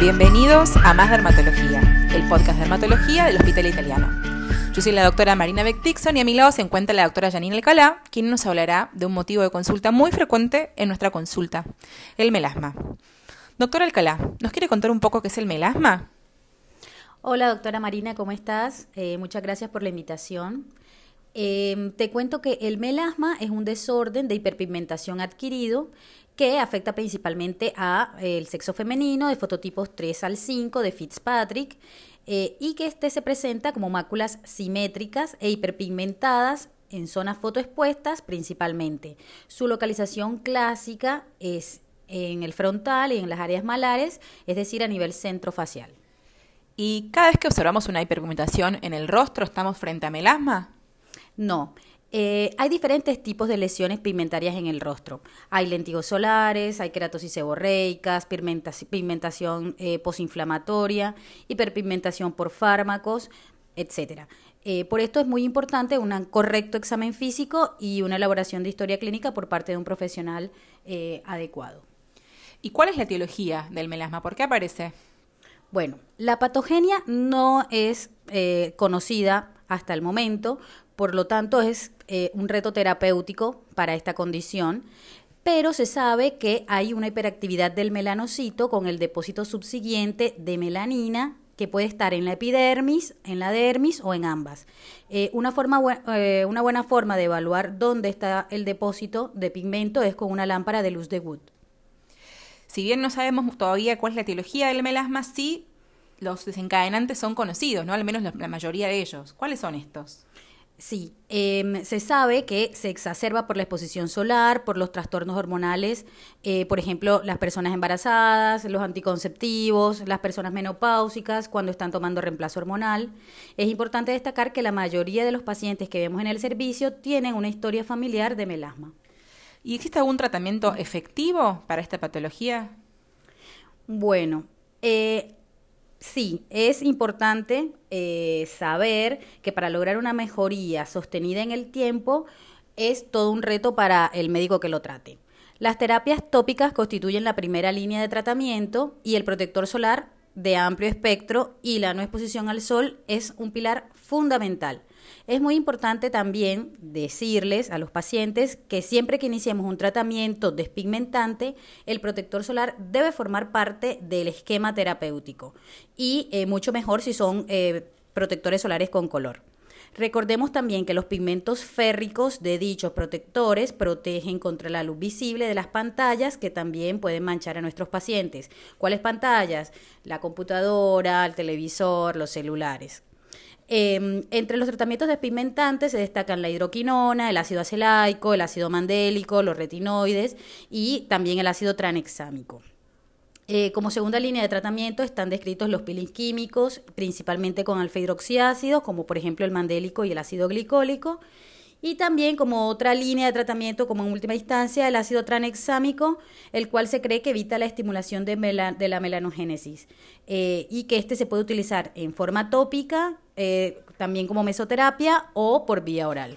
Bienvenidos a Más Dermatología, el podcast de dermatología del Hospital Italiano. Yo soy la doctora Marina Beck Dixon y a mi lado se encuentra la doctora Janine Alcalá, quien nos hablará de un motivo de consulta muy frecuente en nuestra consulta, el melasma. Doctora Alcalá, ¿nos quiere contar un poco qué es el melasma? Hola doctora Marina, ¿cómo estás? Eh, muchas gracias por la invitación. Eh, te cuento que el melasma es un desorden de hiperpigmentación adquirido que afecta principalmente a eh, el sexo femenino de fototipos 3 al 5 de Fitzpatrick eh, y que este se presenta como máculas simétricas e hiperpigmentadas en zonas fotoexpuestas principalmente. Su localización clásica es en el frontal y en las áreas malares, es decir, a nivel centrofacial. ¿Y cada vez que observamos una hiperpigmentación en el rostro estamos frente a melasma? No. Eh, hay diferentes tipos de lesiones pigmentarias en el rostro. Hay lentigos solares, hay queratosis seborreicas, pigmentación eh, posinflamatoria, hiperpigmentación por fármacos, etc. Eh, por esto es muy importante un correcto examen físico y una elaboración de historia clínica por parte de un profesional adecuado. ¿Y cuál es la etiología del melasma? ¿Por qué aparece? Bueno, la patogenia no es conocida hasta el momento, por lo tanto es eh, un reto terapéutico para esta condición, pero se sabe que hay una hiperactividad del melanocito con el depósito subsiguiente de melanina que puede estar en la epidermis, en la dermis o en ambas. Eh, una, forma, eh, una buena forma de evaluar dónde está el depósito de pigmento es con una lámpara de luz de Wood. Si bien no sabemos todavía cuál es la etiología del melasma, sí los desencadenantes son conocidos, ¿no? Al menos la mayoría de ellos. ¿Cuáles son estos? Sí, em, se sabe que se exacerba por la exposición solar, por los trastornos hormonales, eh, por ejemplo, las personas embarazadas, los anticonceptivos, las personas menopáusicas cuando están tomando reemplazo hormonal. Es importante destacar que la mayoría de los pacientes que vemos en el servicio tienen una historia familiar de melasma. ¿Y existe algún tratamiento efectivo para esta patología? Bueno, eh, Sí, es importante eh, saber que para lograr una mejoría sostenida en el tiempo es todo un reto para el médico que lo trate. Las terapias tópicas constituyen la primera línea de tratamiento y el protector solar de amplio espectro y la no exposición al sol es un pilar fundamental. Es muy importante también decirles a los pacientes que siempre que iniciemos un tratamiento despigmentante, el protector solar debe formar parte del esquema terapéutico y eh, mucho mejor si son eh, protectores solares con color. Recordemos también que los pigmentos férricos de dichos protectores protegen contra la luz visible de las pantallas que también pueden manchar a nuestros pacientes. ¿Cuáles pantallas? La computadora, el televisor, los celulares. Em, entre los tratamientos despigmentantes se destacan la hidroquinona, el ácido acelaico, el ácido mandélico, los retinoides y también el ácido tranexámico. Eh, como segunda línea de tratamiento están descritos los peelings químicos, principalmente con alfa hidroxiácidos, como por ejemplo el mandélico y el ácido glicólico. Y también como otra línea de tratamiento, como en última instancia, el ácido tranexámico, el cual se cree que evita la estimulación de, la melanogénesis eh, y que este se puede utilizar en forma tópica, eh, también como mesoterapia o por vía oral.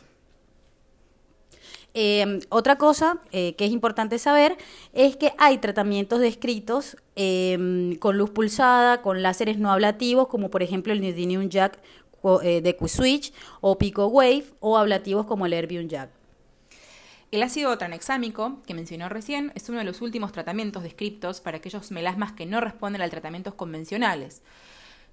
Em, otra cosa eh, que es importante saber es que hay tratamientos descritos con luz pulsada, con láseres no ablativos, como por ejemplo el Neodymium Jack eh, de Q-Switch o Pico Wave o ablativos como el Erbium Jack. El ácido tranexámico, que mencionó recién, es uno de los últimos tratamientos descriptos para aquellos melasmas que no responden a tratamientos convencionales.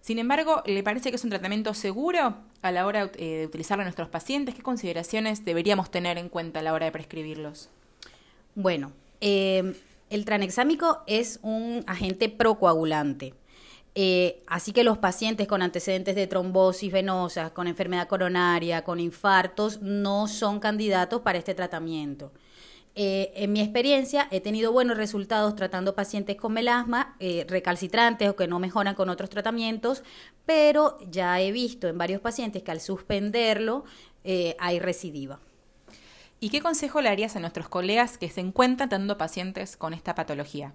Sin embargo, ¿le parece que es un tratamiento seguro a la hora eh, de utilizarlo en nuestros pacientes? ¿Qué consideraciones deberíamos tener en cuenta a la hora de prescribirlos? Bueno, eh, el tranexámico es un agente procoagulante. Eh, así que los pacientes con antecedentes de trombosis venosa, con enfermedad coronaria, con infartos, no son candidatos para este tratamiento. Eh, en mi experiencia he tenido buenos resultados tratando pacientes con melasma, eh, recalcitrantes o que no mejoran con otros tratamientos, pero ya he visto en varios pacientes que al suspenderlo hay recidiva. ¿Y qué consejo le harías a nuestros colegas que se encuentran tratando pacientes con esta patología?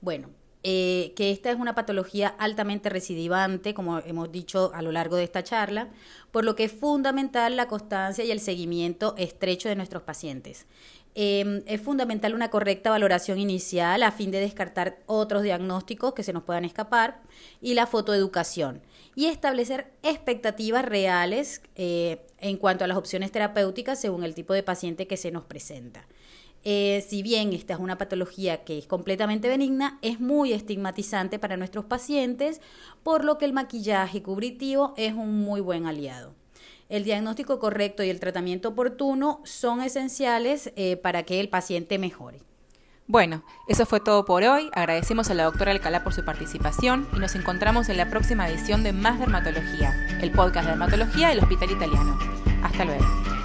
Bueno, eh, que esta es una patología altamente recidivante, como hemos dicho a lo largo de esta charla, por lo que es fundamental la constancia y el seguimiento estrecho de nuestros pacientes. Em, es fundamental una correcta valoración inicial a fin de descartar otros diagnósticos que se nos puedan escapar y la fotoeducación y establecer expectativas reales eh, en cuanto a las opciones terapéuticas según el tipo de paciente que se nos presenta. Eh, si bien esta es una patología que es completamente benigna, es muy estigmatizante para nuestros pacientes, por lo que el maquillaje cubritivo es un muy buen aliado. El diagnóstico correcto y el tratamiento oportuno son esenciales eh, para que el paciente mejore. Bueno, eso fue todo por hoy. Agradecemos a la doctora Alcalá por su participación y nos encontramos en la próxima edición de Más Dermatología, el podcast de dermatología del Hospital Italiano. Hasta luego.